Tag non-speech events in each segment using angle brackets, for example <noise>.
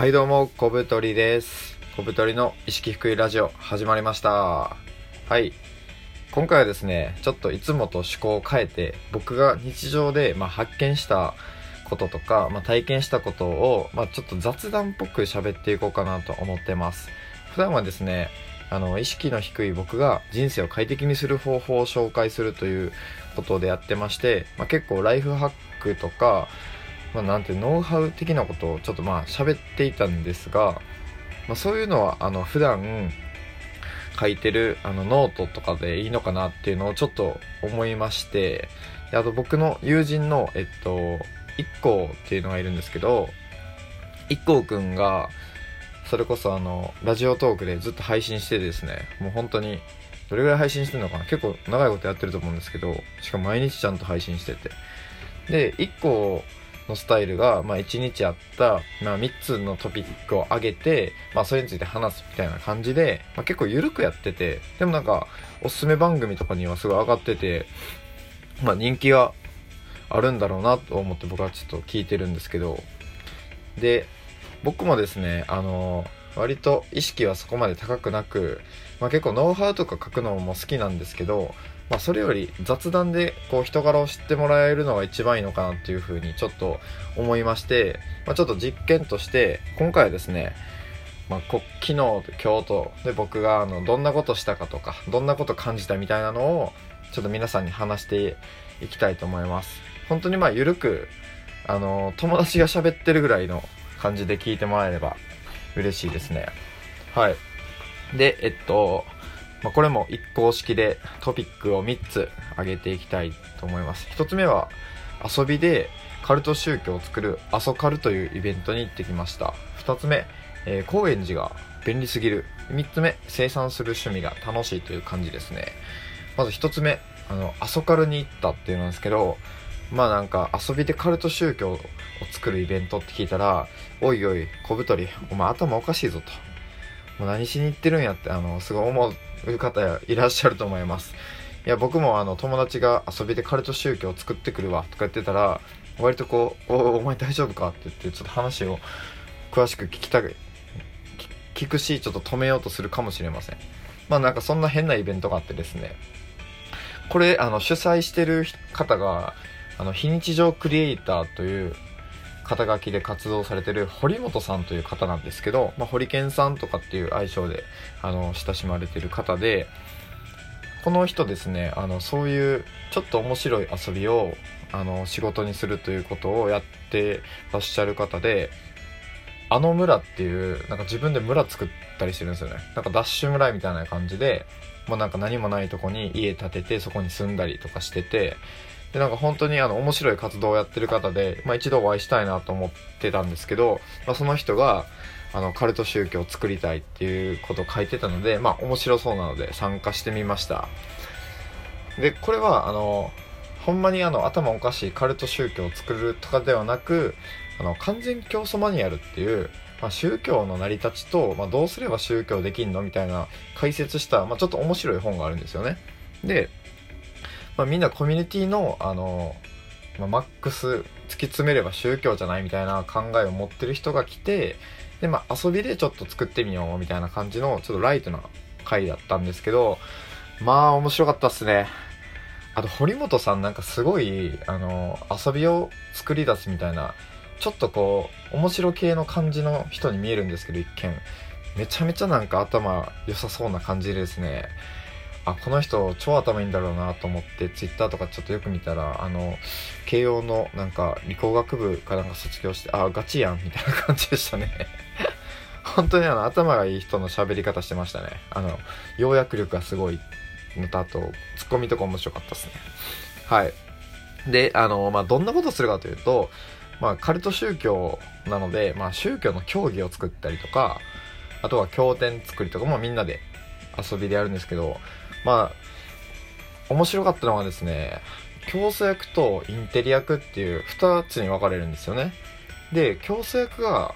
はいどうも、小太りです。小太りの意識低いラジオ始まりました。はい。今回はですね、ちょっといつもと趣向を変えて、僕が日常で、まあ、発見したこととか、まあ、体験したことを、まあ、ちょっと雑談っぽく喋っていこうかなと思ってます。普段はですね、あの、意識の低い僕が人生を快適にする方法を紹介するということでやってまして、まあ、結構ライフハックとか、まあ、なんてノウハウ的なことをちょっとまあ喋っていたんですが、まあ、そういうのはあの普段書いてるあのノートとかでいいのかなっていうのをちょっと思いましてであと僕の友人のえっと一光っていうのがいるんですけど一光くんがそれこそあのラジオトークでずっと配信してですねもう本当にどれぐらい配信してるのかな結構長いことやってると思うんですけどしかも毎日ちゃんと配信してて。で一光のスタイルが、まあ、1日あった、まあ、3つのトピックを上げて、まあ、それについて話すみたいな感じで、まあ、結構緩くやっててでもなんかおすすめ番組とかにはすごい上がってて、まあ、人気があるんだろうなと思って僕はちょっと聞いてるんですけど。で僕もですねあの割と意識はそこまで高くなく、まあ、結構ノウハウとか書くのも好きなんですけどまあ、それより雑談でこう人柄を知ってもらえるのが一番いいのかなっていうふうにちょっと思いまして、まあ、ちょっと実験として今回はですね、まあ、昨日今日とで僕があのどんなことしたかとかどんなこと感じたみたいなのをちょっと皆さんに話していきたいと思います。本当にまあ緩くあの友達が喋ってるぐらいの感じで聞いてもらえれば嬉しいですね。はい。でえっとまあ、これも一公式でトピックを3つ挙げていきたいと思います。1つ目は遊びでカルト宗教を作るアソカルというイベントに行ってきました。2つ目、えー、高円寺が便利すぎる。3つ目生産する趣味が楽しいという感じですね。まず1つ目あのアソカルに行ったっていうんですけどまあなんか遊びでカルト宗教を作るイベントって聞いたらおいおい小太りお前頭おかしいぞと。もう何しに行ってるんやってあのすごい思う方いらっしゃると思いますいや僕もあの友達が遊びでカルト宗教を作ってくるわとか言ってたら割とこう「おお前大丈夫か?」って言ってちょっと話を詳しく聞きたく聞くしちょっと止めようとするかもしれませんまあなんかそんな変なイベントがあってですねこれあの主催してる方があの非日常クリエイターという肩書きで活動されてる堀本さんという方なんですけど、まあ、堀健さんとかっていう愛称であの親しまれてる方でこの人ですねあのそういうちょっと面白い遊びをあの仕事にするということをやってらっしゃる方であの村っていうなんか自分で村作ったりしてるんですよね。なんかダッシュ村みたいな感じでもうなんか何もないとこに家建ててそこに住んだりとかしててでなんか本当にあの面白い活動をやってる方で、まあ、一度お会いしたいなと思ってたんですけど、まあ、その人があのカルト宗教を作りたいっていうことを書いてたので、まあ、面白そうなので参加してみました。でこれはあのほんまにあの頭おかしいカルト宗教を作るとかではなくあの完全教祖マニュアルっていう、まあ、宗教の成り立ちと、まあ、どうすれば宗教できんのみたいな解説した、まあ、ちょっと面白い本があるんですよね。でまあ、みんなコミュニティのあの、まあ、マックス突き詰めれば宗教じゃないみたいな考えを持ってる人が来てで、まあ、遊びでちょっと作ってみようみたいな感じのちょっとライトな回だったんですけどまあ面白かったっすね。あと堀本さんなんかすごいあの遊びを作り出すみたいなちょっとこう面白系の感じの人に見えるんですけど一見。めちゃめちゃなんか頭良さそうな感じですね。あこの人超頭いいんだろうなと思ってツイッターとかちょっとよく見たらあの慶応のなんか理工学部かなんか卒業してあガチやんみたいな感じでしたね。<laughs> 本当にあの頭がいい人の喋り方してましたね。あの要約力がすごいのとあとツッコミとか面白かったですね。はい。であのまあどんなことするかというとまあカルト宗教なので、まあ、宗教の教義を作ったりとかあとは経典作りとかもみんなで遊びでやるんですけどまあ面白かったのはですね競争役とインテリ役っていう2つに分かれるんですよね。で競争役が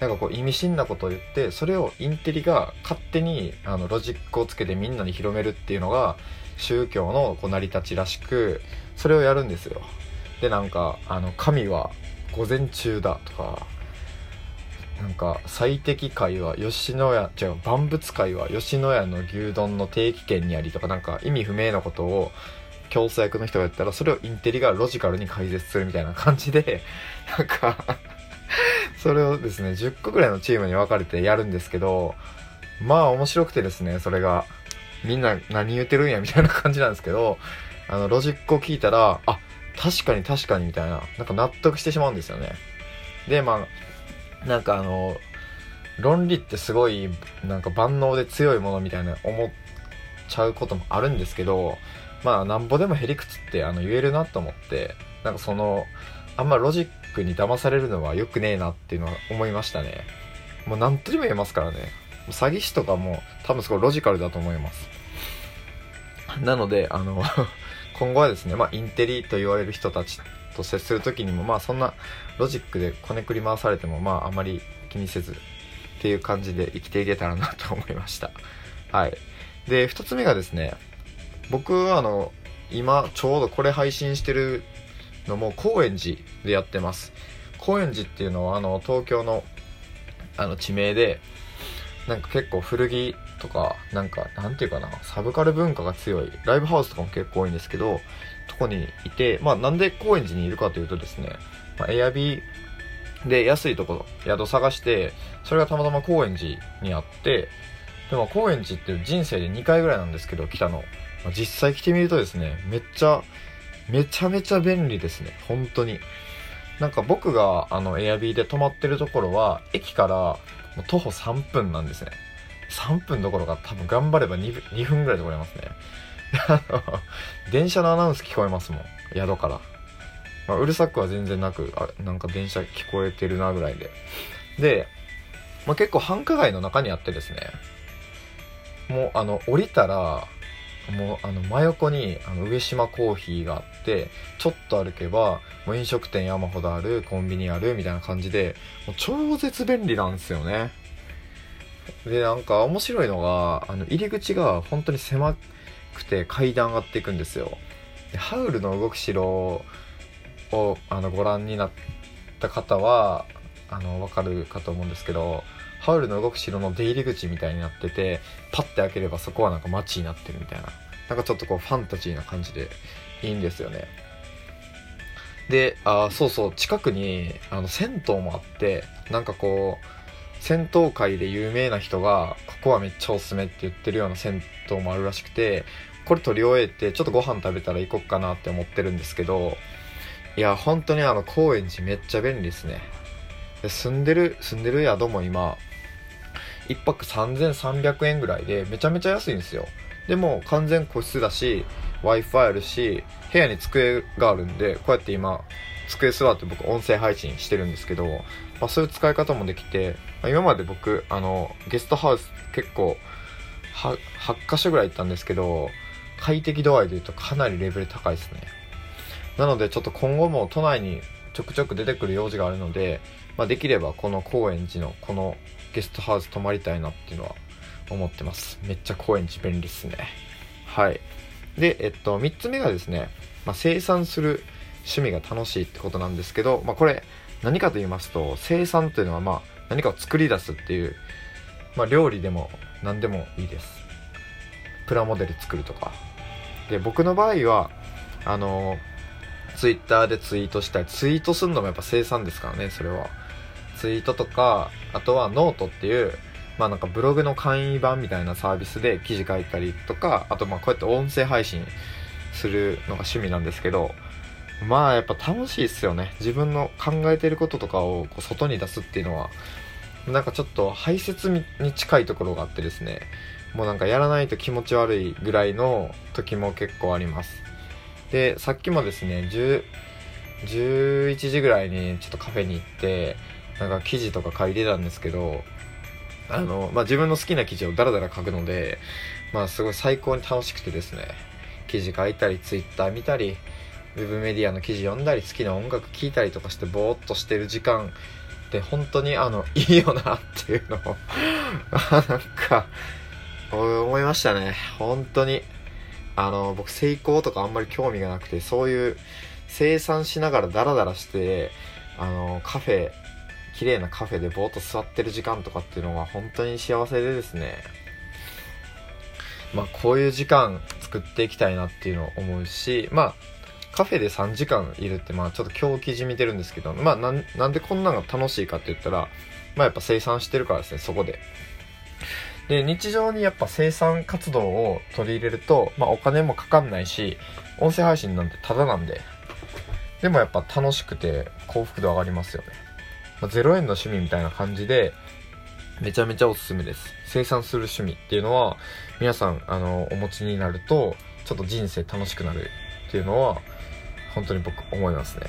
なんかこう意味深なことを言ってそれをインテリが勝手にあのロジックをつけてみんなに広めるっていうのが宗教のこう成り立ちらしくそれをやるんですよ。でなんかあの神は午前中だとかなんか最適解は吉野家違う万物会は吉野家の牛丼の定期券にありとかなんか意味不明なことを競争役の人がやったらそれをインテリがロジカルに解説するみたいな感じで <laughs> なんかそれをですね10個ぐらいのチームに分かれてやるんですけどまあ面白くてですねそれがみんな何言ってるんやみたいな感じなんですけどあのロジックを聞いたらあ確かに確かにみたいななんか納得してしまうんですよね。でまあなんかあの論理ってすごいなんか万能で強いものみたいな思っちゃうこともあるんですけどまあなんぼでもへりくつってあの言えるなと思ってなんかそのあんまロジックに騙されるのは良くねえなっていうのは思いましたね。もう何とでも言えますからね。詐欺師とかも多分すごいロジカルだと思います。なのであの <laughs> 今後はですねまあインテリと言われる人たちと接する時にもまあそんなロジックでこねくり回されてもまああまり気にせずっていう感じで生きていけたらなと思いました。<laughs> はい。で2つ目がですね僕あの今ちょうどこれ配信してるのも高円寺でやってます。高円寺っていうのはあの東京のあの地名でなんか結構古着とかなんかなんていうかなサブカル文化が強いライブハウスとかも結構多いんですけどとこにいてまあなんで高円寺にいるかというとですね、まあ、エアビーで安いところ宿探してそれがたまたま高円寺にあってでも高円寺って人生で2回ぐらいなんですけど来たの、まあ、実際来てみるとですねめっちゃめちゃめちゃ便利ですね。本当に。なんか僕があのエアビーで泊まってるところは駅から徒歩3分なんですね。3分どころか多分頑張れば 2, 2分ぐらいで来れますね。<laughs> 電車のアナウンス聞こえますもん。宿から、まあ、うるさくは全然なくあなんか電車聞こえてるなぐらいで。で、まあ、結構繁華街の中にあってですね。もうあの降りたらもうあの真横にあの上島コーヒーがあってちょっと歩けばもう飲食店山ほどあるコンビニあるみたいな感じでもう超絶便利なんですよね。でなんか面白いのがあの入り口が本当に狭くて階段上がっていくんですよ。でハウルの動く城をあのご覧になった方はあの分かるかと思うんですけどハウルの動く城の出入り口みたいになっててパッて開ければそこはなんか街になってるみたいな。なんかちょっとこうファンタジーな感じでいいんですよね。であそうそう近くにあの銭湯もあってなんかこう銭湯界で有名な人がここはめっちゃおすすめって言ってるような銭湯もあるらしくてこれ取り終えてちょっとご飯食べたら行こっかなって思ってるんですけどいや本当にあの高円寺めっちゃ便利ですね。で住んでる住んでる宿も今1泊3300円ぐらいでめちゃめちゃ安いんですよ。でも完全個室だし w i f i あるし部屋に机があるんでこうやって今机座って僕音声配信してるんですけど、まあ、そういう使い方もできて、まあ、今まで僕あのゲストハウス結構 8, 8箇所ぐらい行ったんですけど快適度合いで言うとかなりレベル高いですね。なのでちょっと今後も都内にちょくちょく出てくる用事があるので、まあ、できればこの高円寺のこのゲストハウス泊まりたいなっていうのは思ってます。めっちゃ高円寺便利っすね。はい。でえっと3つ目がですね、まあ、生産する趣味が楽しいってことなんですけど、まあ、これ何かと言いますと生産というのはまあ何かを作り出すっていう、まあ、料理でも何でもいいです。プラモデル作るとか。で僕の場合はあのツイッターでツイートしたりツイートするのもやっぱ生産ですからねそれは。ツイートとかあとはノートっていうまあなんかブログの簡易版みたいなサービスで記事書いたりとかあとまあこうやって音声配信するのが趣味なんですけどまあやっぱ楽しいっすよね。自分の考えてることとかをこう外に出すっていうのはなんかちょっと排泄に近いところがあってですね。もうなんかやらないと気持ち悪いぐらいの時も結構あります。でさっきもですね10 11時ぐらいにちょっとカフェに行ってなんか記事とか書いてたんですけどあの、まあ、自分の好きな記事をダラダラ書くので、まあ、すごい最高に楽しくてですね記事書いたりツイッター見たりウェブメディアの記事読んだり好きな音楽聴いたりとかしてぼーっとしてる時間って本当にあの <laughs> いいよなっていうのを <laughs> なんか思いましたね。本当にあの僕成功とかあんまり興味がなくてそういう生産しながらダラダラしてあのカフェ綺麗なカフェでぼーっと座ってる時間とかっていうのは本当に幸せでですね。まあこういう時間作っていきたいなっていうのを思うしまあカフェで3時間いるってまあちょっと狂気じみてるんですけどまあなんでこんなのが楽しいかって言ったらまあやっぱ生産してるからですねそこで。で日常にやっぱ生産活動を取り入れると、まあ、お金もかかんないし音声配信なんてタダなんででもやっぱ楽しくて幸福度上がりますよね、まあ、0円の趣味みたいな感じでめちゃめちゃおすすめです生産する趣味っていうのは皆さんあのお持ちになるとちょっと人生楽しくなるっていうのは本当に僕思いますね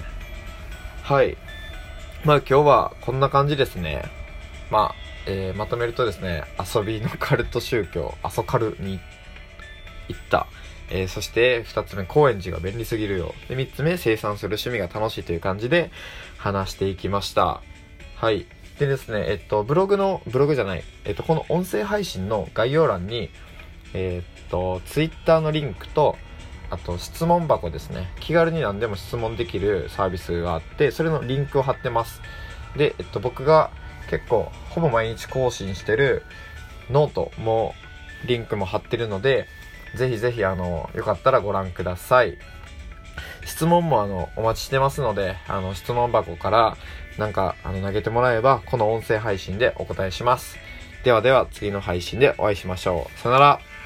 はいまあ今日はこんな感じですねまあえー、まとめるとですね、遊びのカルト宗教、アソカルに行った。えー、そして2つ目、高円寺が便利すぎるよ。で、3つ目、生産する趣味が楽しいという感じで話していきました。はい。でですね、えっと、ブログの、ブログじゃない、えっと、この音声配信の概要欄に、え、っと、Twitter のリンクと、あと質問箱ですね。気軽に何でも質問できるサービスがあって、それのリンクを貼ってます。で、えっと、僕が結構ほぼ毎日更新してるノートもリンクも貼ってるので、ぜひぜひあの、よかったらご覧ください。質問もあの、お待ちしてますので、あの、質問箱からなんかあの投げてもらえば、この音声配信でお答えします。ではでは次の配信でお会いしましょう。さよなら。